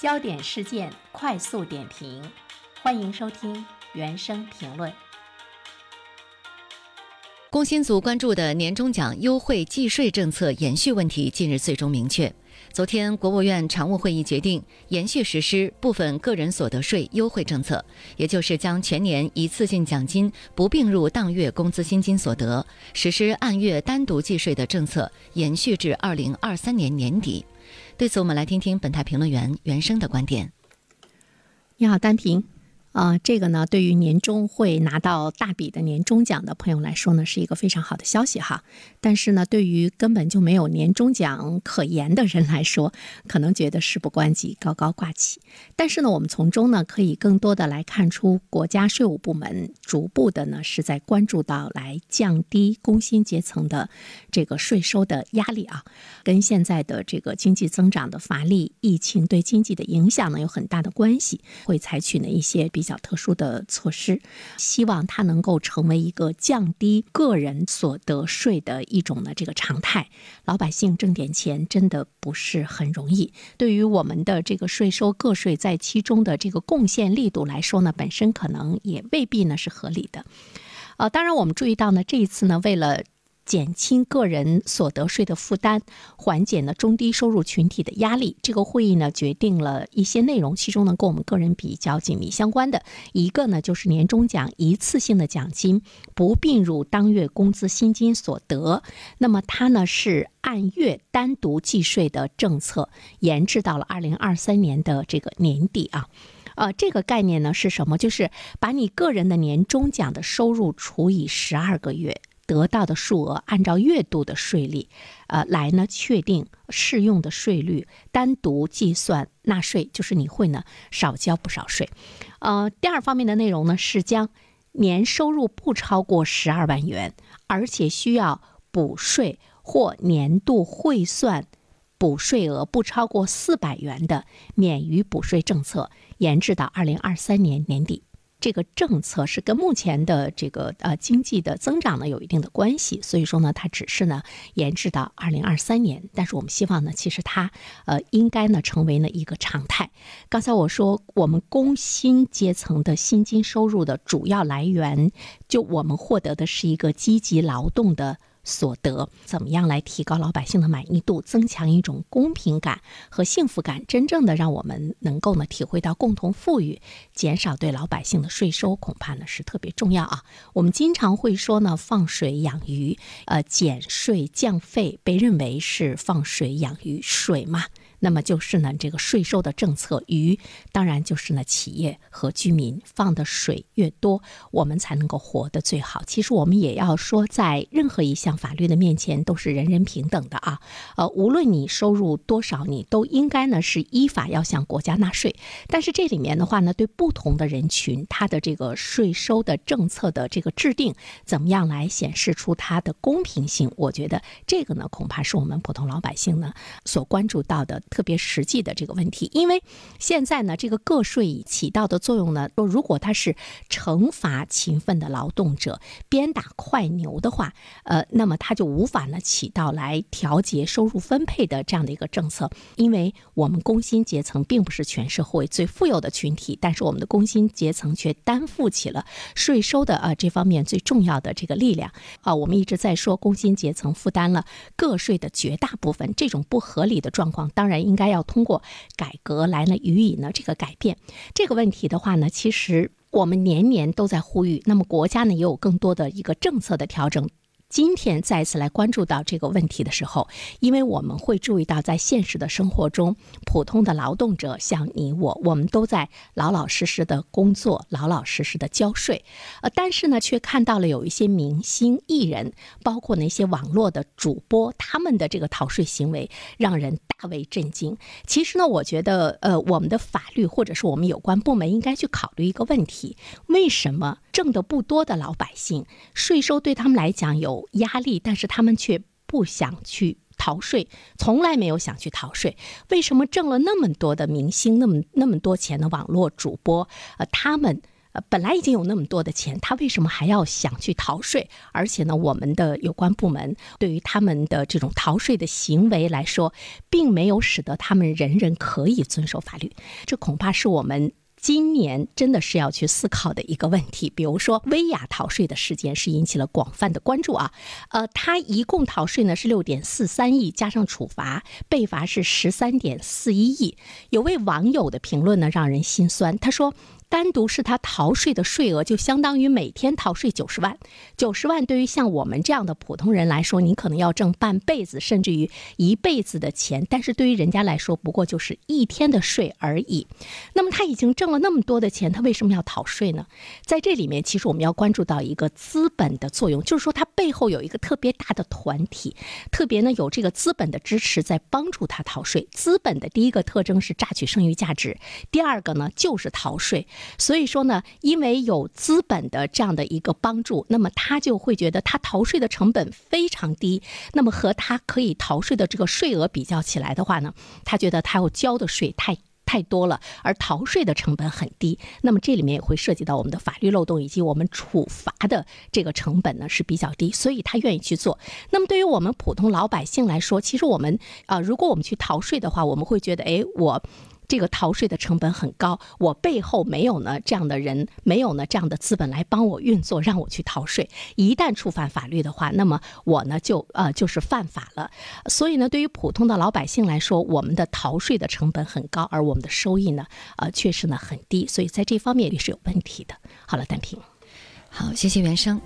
焦点事件快速点评，欢迎收听原声评论。工薪组关注的年终奖优惠计税政策延续问题，近日最终明确。昨天，国务院常务会议决定延续实施部分个人所得税优惠政策，也就是将全年一次性奖金不并入当月工资薪金所得，实施按月单独计税的政策，延续至二零二三年年底。对此，我们来听听本台评论员袁生的观点。你好，单婷。啊，这个呢，对于年终会拿到大笔的年终奖的朋友来说呢，是一个非常好的消息哈。但是呢，对于根本就没有年终奖可言的人来说，可能觉得事不关己，高高挂起。但是呢，我们从中呢，可以更多的来看出，国家税务部门逐步的呢，是在关注到来降低工薪阶层的这个税收的压力啊，跟现在的这个经济增长的乏力、疫情对经济的影响呢，有很大的关系，会采取呢一些。比较特殊的措施，希望它能够成为一个降低个人所得税的一种的这个常态。老百姓挣点钱真的不是很容易，对于我们的这个税收个税在其中的这个贡献力度来说呢，本身可能也未必呢是合理的。呃，当然我们注意到呢，这一次呢，为了减轻个人所得税的负担，缓解呢中低收入群体的压力。这个会议呢决定了一些内容，其中呢跟我们个人比较紧密相关的一个呢就是年终奖一次性的奖金不并入当月工资薪金所得，那么它呢是按月单独计税的政策，延至到了二零二三年的这个年底啊。呃，这个概念呢是什么？就是把你个人的年终奖的收入除以十二个月。得到的数额按照月度的税率，呃，来呢确定适用的税率，单独计算纳税，就是你会呢少交不少税。呃，第二方面的内容呢是将年收入不超过十二万元，而且需要补税或年度汇算补税额不超过四百元的免于补税政策，延至到二零二三年年底。这个政策是跟目前的这个呃经济的增长呢有一定的关系，所以说呢，它只是呢延至到二零二三年。但是我们希望呢，其实它呃应该呢成为呢一个常态。刚才我说，我们工薪阶层的薪金收入的主要来源，就我们获得的是一个积极劳动的。所得怎么样来提高老百姓的满意度，增强一种公平感和幸福感，真正的让我们能够呢体会到共同富裕，减少对老百姓的税收，恐怕呢是特别重要啊。我们经常会说呢，放水养鱼，呃，减税降费被认为是放水养鱼，水嘛。那么就是呢，这个税收的政策，鱼当然就是呢，企业和居民放的水越多，我们才能够活得最好。其实我们也要说，在任何一项法律的面前，都是人人平等的啊。呃，无论你收入多少，你都应该呢是依法要向国家纳税。但是这里面的话呢，对不同的人群，他的这个税收的政策的这个制定，怎么样来显示出它的公平性？我觉得这个呢，恐怕是我们普通老百姓呢所关注到的。特别实际的这个问题，因为现在呢，这个个税起到的作用呢，说如果它是惩罚勤奋的劳动者、鞭打快牛的话，呃，那么它就无法呢起到来调节收入分配的这样的一个政策。因为我们工薪阶层并不是全社会最富有的群体，但是我们的工薪阶层却担负起了税收的呃这方面最重要的这个力量啊。我们一直在说工薪阶层负担了个税的绝大部分，这种不合理的状况，当然。应该要通过改革来呢予以呢这个改变这个问题的话呢，其实我们年年都在呼吁，那么国家呢也有更多的一个政策的调整。今天再次来关注到这个问题的时候，因为我们会注意到，在现实的生活中，普通的劳动者像你我，我们都在老老实实的工作，老老实实的交税，呃，但是呢，却看到了有一些明星艺人，包括那些网络的主播，他们的这个逃税行为让人大为震惊。其实呢，我觉得，呃，我们的法律或者是我们有关部门应该去考虑一个问题：为什么挣得不多的老百姓，税收对他们来讲有？压力，但是他们却不想去逃税，从来没有想去逃税。为什么挣了那么多的明星，那么那么多钱的网络主播，呃，他们呃，本来已经有那么多的钱，他为什么还要想去逃税？而且呢，我们的有关部门对于他们的这种逃税的行为来说，并没有使得他们人人可以遵守法律。这恐怕是我们。今年真的是要去思考的一个问题，比如说薇娅逃税的事件是引起了广泛的关注啊。呃，他一共逃税呢是六点四三亿，加上处罚被罚是十三点四一亿。有位网友的评论呢让人心酸，他说。单独是他逃税的税额，就相当于每天逃税九十万。九十万对于像我们这样的普通人来说，你可能要挣半辈子甚至于一辈子的钱，但是对于人家来说，不过就是一天的税而已。那么他已经挣了那么多的钱，他为什么要逃税呢？在这里面，其实我们要关注到一个资本的作用，就是说他背后有一个特别大的团体，特别呢有这个资本的支持在帮助他逃税。资本的第一个特征是榨取剩余价值，第二个呢就是逃税。所以说呢，因为有资本的这样的一个帮助，那么他就会觉得他逃税的成本非常低。那么和他可以逃税的这个税额比较起来的话呢，他觉得他要交的税太太多了，而逃税的成本很低。那么这里面也会涉及到我们的法律漏洞以及我们处罚的这个成本呢是比较低，所以他愿意去做。那么对于我们普通老百姓来说，其实我们啊，如果我们去逃税的话，我们会觉得，哎，我。这个逃税的成本很高，我背后没有呢这样的人，没有呢这样的资本来帮我运作，让我去逃税。一旦触犯法律的话，那么我呢就呃就是犯法了。所以呢，对于普通的老百姓来说，我们的逃税的成本很高，而我们的收益呢，呃确实呢很低。所以在这方面也是有问题的。好了，单平，好，谢谢袁生。